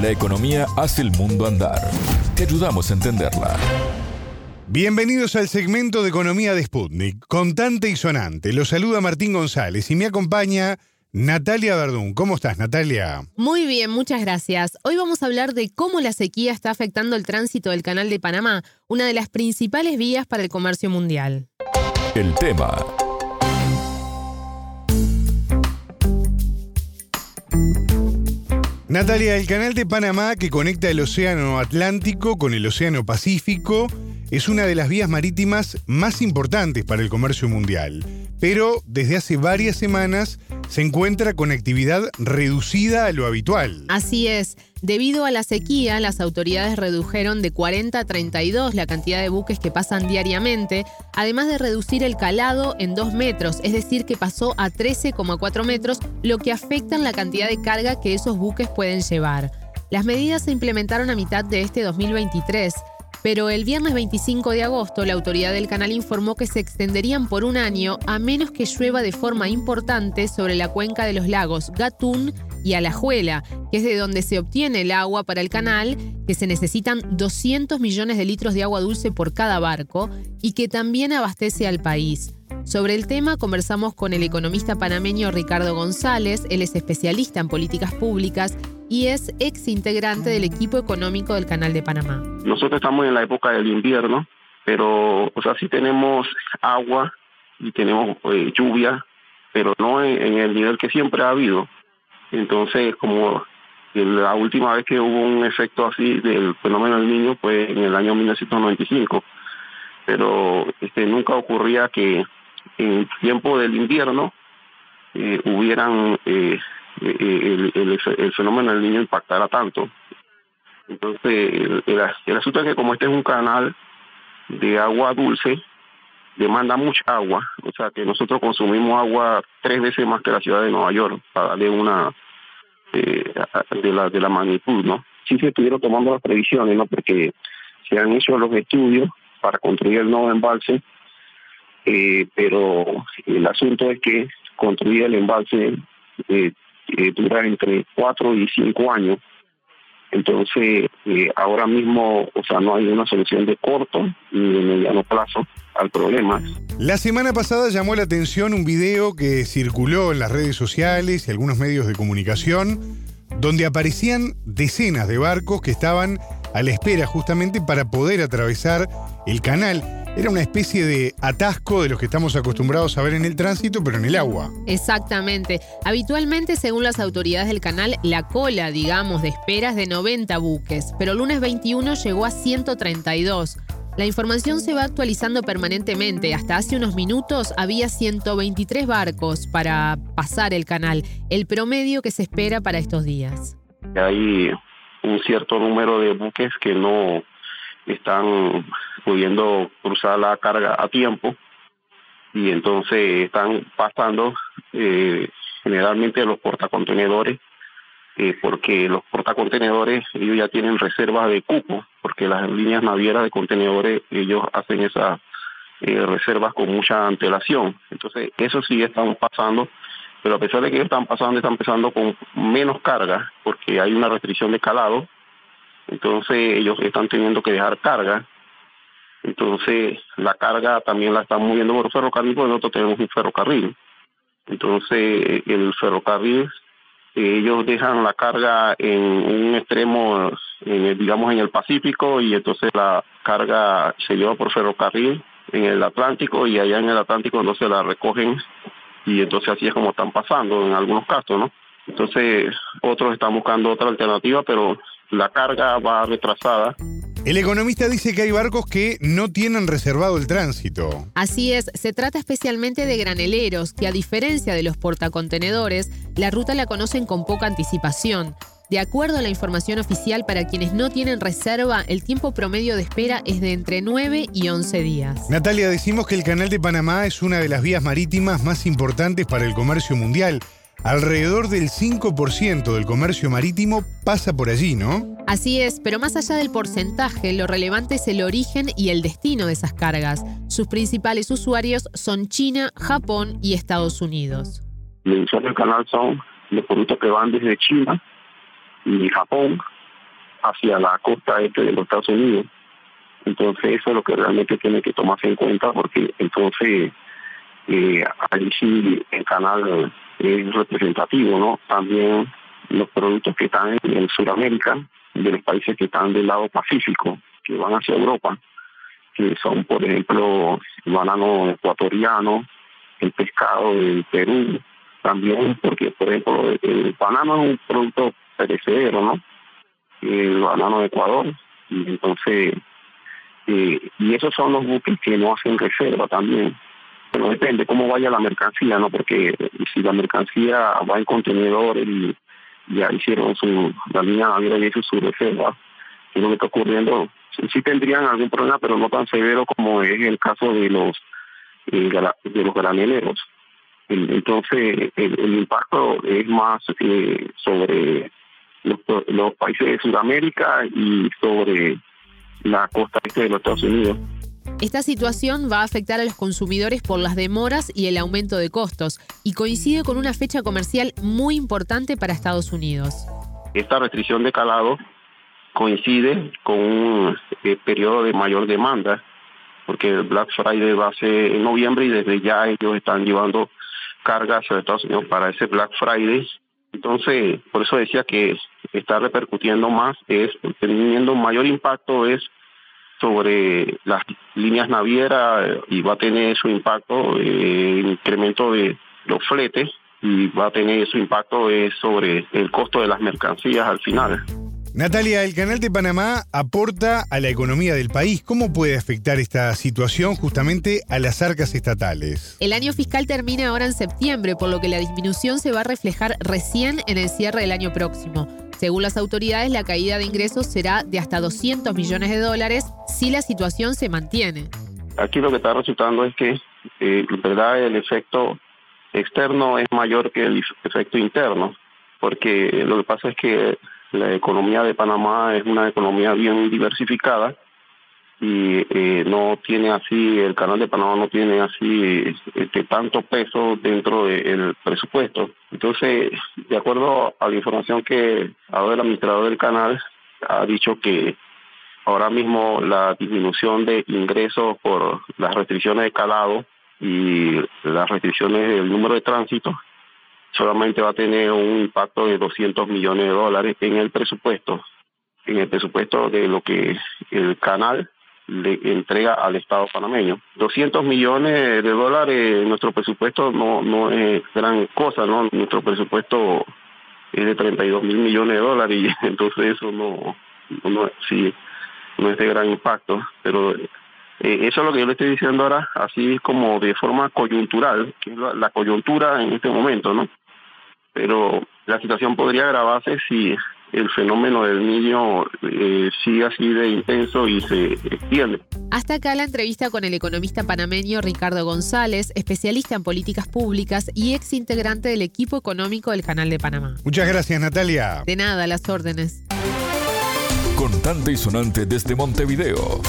La economía hace el mundo andar. Te ayudamos a entenderla. Bienvenidos al segmento de Economía de Sputnik, contante y sonante. Los saluda Martín González y me acompaña Natalia Verdún. ¿Cómo estás, Natalia? Muy bien, muchas gracias. Hoy vamos a hablar de cómo la sequía está afectando el tránsito del Canal de Panamá, una de las principales vías para el comercio mundial. El tema. Natalia, el canal de Panamá que conecta el Océano Atlántico con el Océano Pacífico es una de las vías marítimas más importantes para el comercio mundial, pero desde hace varias semanas se encuentra con actividad reducida a lo habitual. Así es. Debido a la sequía, las autoridades redujeron de 40 a 32 la cantidad de buques que pasan diariamente, además de reducir el calado en 2 metros, es decir, que pasó a 13,4 metros, lo que afecta en la cantidad de carga que esos buques pueden llevar. Las medidas se implementaron a mitad de este 2023. Pero el viernes 25 de agosto la autoridad del canal informó que se extenderían por un año a menos que llueva de forma importante sobre la cuenca de los lagos Gatún y Alajuela, que es de donde se obtiene el agua para el canal, que se necesitan 200 millones de litros de agua dulce por cada barco y que también abastece al país. Sobre el tema conversamos con el economista panameño Ricardo González, él es especialista en políticas públicas y es ex integrante del equipo económico del Canal de Panamá. Nosotros estamos en la época del invierno, pero o sea, sí tenemos agua y tenemos eh, lluvia, pero no en, el nivel que siempre ha habido. Entonces, como la última vez que hubo un efecto así del fenómeno del niño fue en el año 1995, pero este nunca ocurría que en tiempo del invierno eh, hubieran eh, eh, el, fenómeno del niño impactara tanto. Entonces, el, asunto es que como este es un canal de agua dulce, demanda mucha agua, o sea que nosotros consumimos agua tres veces más que la ciudad de Nueva York, para darle una de la de la magnitud, ¿no? Sí se estuvieron tomando las previsiones, ¿no? Porque se han hecho los estudios para construir el nuevo embalse eh, pero el asunto es que construir el embalse eh, eh, dura entre cuatro y cinco años. Entonces, ahora mismo, o sea, no hay una solución de corto ni de mediano plazo al problema. La semana pasada llamó la atención un video que circuló en las redes sociales y algunos medios de comunicación, donde aparecían decenas de barcos que estaban a la espera justamente para poder atravesar el canal era una especie de atasco de los que estamos acostumbrados a ver en el tránsito, pero en el agua. Exactamente. Habitualmente, según las autoridades del canal, la cola, digamos, de esperas de 90 buques, pero el lunes 21 llegó a 132. La información se va actualizando permanentemente. Hasta hace unos minutos había 123 barcos para pasar el canal, el promedio que se espera para estos días. Hay un cierto número de buques que no están pudiendo cruzar la carga a tiempo y entonces están pasando eh, generalmente los portacontenedores eh, porque los portacontenedores ellos ya tienen reservas de cupo porque las líneas navieras de contenedores ellos hacen esas eh, reservas con mucha antelación entonces eso sí están pasando pero a pesar de que están pasando están empezando con menos carga porque hay una restricción de calado entonces ellos están teniendo que dejar carga. Entonces la carga también la están moviendo por ferrocarril porque nosotros tenemos un ferrocarril. Entonces el ferrocarril, ellos dejan la carga en un extremo, en digamos en el Pacífico y entonces la carga se lleva por ferrocarril en el Atlántico y allá en el Atlántico entonces la recogen y entonces así es como están pasando en algunos casos, ¿no? Entonces otros están buscando otra alternativa, pero la carga va retrasada. El economista dice que hay barcos que no tienen reservado el tránsito. Así es, se trata especialmente de graneleros que a diferencia de los portacontenedores, la ruta la conocen con poca anticipación. De acuerdo a la información oficial, para quienes no tienen reserva, el tiempo promedio de espera es de entre 9 y 11 días. Natalia, decimos que el Canal de Panamá es una de las vías marítimas más importantes para el comercio mundial. Alrededor del 5% del comercio marítimo pasa por allí, ¿no? Así es, pero más allá del porcentaje, lo relevante es el origen y el destino de esas cargas. Sus principales usuarios son China, Japón y Estados Unidos. Los usuarios del canal son los productos que van desde China y Japón hacia la costa este de los Estados Unidos. Entonces eso es lo que realmente tiene que tomarse en cuenta porque entonces eh, ahí sí el canal es representativo, ¿no? También los productos que están en Sudamérica, de los países que están del lado Pacífico, que van hacia Europa, que son, por ejemplo, el banano ecuatoriano, el pescado del Perú, también, porque, por ejemplo, el banano es un producto perecedero, ¿no? El banano de Ecuador, y entonces, eh, y esos son los buques que no hacen reserva también. Pero depende cómo vaya la mercancía, ¿no? Porque si la mercancía va en contenedores y ya hicieron su, la línea naviera hecho su reserva, y lo que está ocurriendo, sí tendrían algún problema, pero no tan severo como es el caso de los eh, de los graneleros. Entonces, el, impacto es más eh, sobre los, los, países de Sudamérica y sobre la costa este de los Estados Unidos. Esta situación va a afectar a los consumidores por las demoras y el aumento de costos y coincide con una fecha comercial muy importante para Estados Unidos. Esta restricción de calado coincide con un eh, periodo de mayor demanda, porque el Black Friday va a ser en noviembre y desde ya ellos están llevando cargas a Estados Unidos para ese Black Friday. Entonces, por eso decía que está repercutiendo más, es teniendo mayor impacto es sobre las líneas navieras y va a tener su impacto eh, incremento de los fletes y va a tener su impacto es sobre el costo de las mercancías al final. Natalia, el Canal de Panamá aporta a la economía del país. ¿Cómo puede afectar esta situación justamente a las arcas estatales? El año fiscal termina ahora en septiembre, por lo que la disminución se va a reflejar recién en el cierre del año próximo. Según las autoridades, la caída de ingresos será de hasta 200 millones de dólares si la situación se mantiene. Aquí lo que está resultando es que eh, ¿verdad? el efecto externo es mayor que el efecto interno, porque lo que pasa es que la economía de Panamá es una economía bien diversificada y eh, no tiene así, el canal de Panamá no tiene así este, tanto peso dentro del presupuesto. Entonces, de acuerdo a la información que ha dado el administrador del canal, ha dicho que ahora mismo la disminución de ingresos por las restricciones de calado y las restricciones del número de tránsito solamente va a tener un impacto de 200 millones de dólares en el presupuesto, en el presupuesto de lo que el canal le entrega al Estado panameño. 200 millones de dólares, nuestro presupuesto no, no es gran cosa, ¿no? Nuestro presupuesto es de 32 mil millones de dólares y entonces eso no, no, sí, no es de gran impacto, pero eh, eso es lo que yo le estoy diciendo ahora, así como de forma coyuntural, que es la coyuntura en este momento, ¿no? pero la situación podría agravarse si el fenómeno del niño eh, sigue así de intenso y se extiende. Hasta acá la entrevista con el economista panameño Ricardo González, especialista en políticas públicas y ex integrante del equipo económico del Canal de Panamá. Muchas gracias, Natalia. De nada, las órdenes. Contante y sonante desde Montevideo.